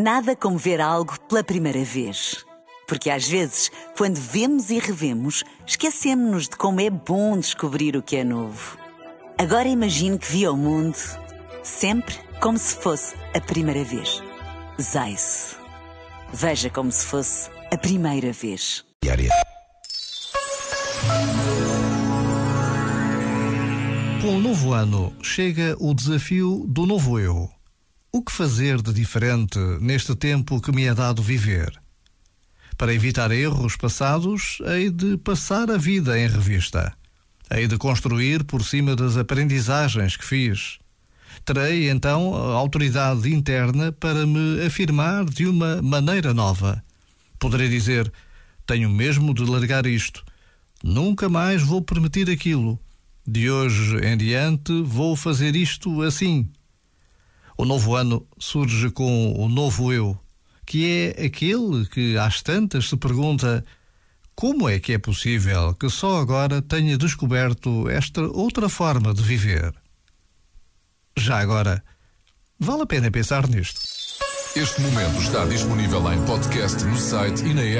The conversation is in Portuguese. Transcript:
Nada como ver algo pela primeira vez. Porque às vezes, quando vemos e revemos, esquecemos-nos de como é bom descobrir o que é novo. Agora imagine que viu o mundo sempre como se fosse a primeira vez. Zais. Veja como se fosse a primeira vez. Com o novo ano chega o desafio do novo eu. O que fazer de diferente neste tempo que me é dado viver? Para evitar erros passados, hei de passar a vida em revista. Hei de construir por cima das aprendizagens que fiz. Terei então autoridade interna para me afirmar de uma maneira nova. Poderei dizer: tenho mesmo de largar isto. Nunca mais vou permitir aquilo. De hoje em diante vou fazer isto assim. O novo ano surge com o novo eu, que é aquele que às tantas se pergunta como é que é possível que só agora tenha descoberto esta outra forma de viver. Já agora, vale a pena pensar nisto. Este momento está disponível em podcast no site e na app.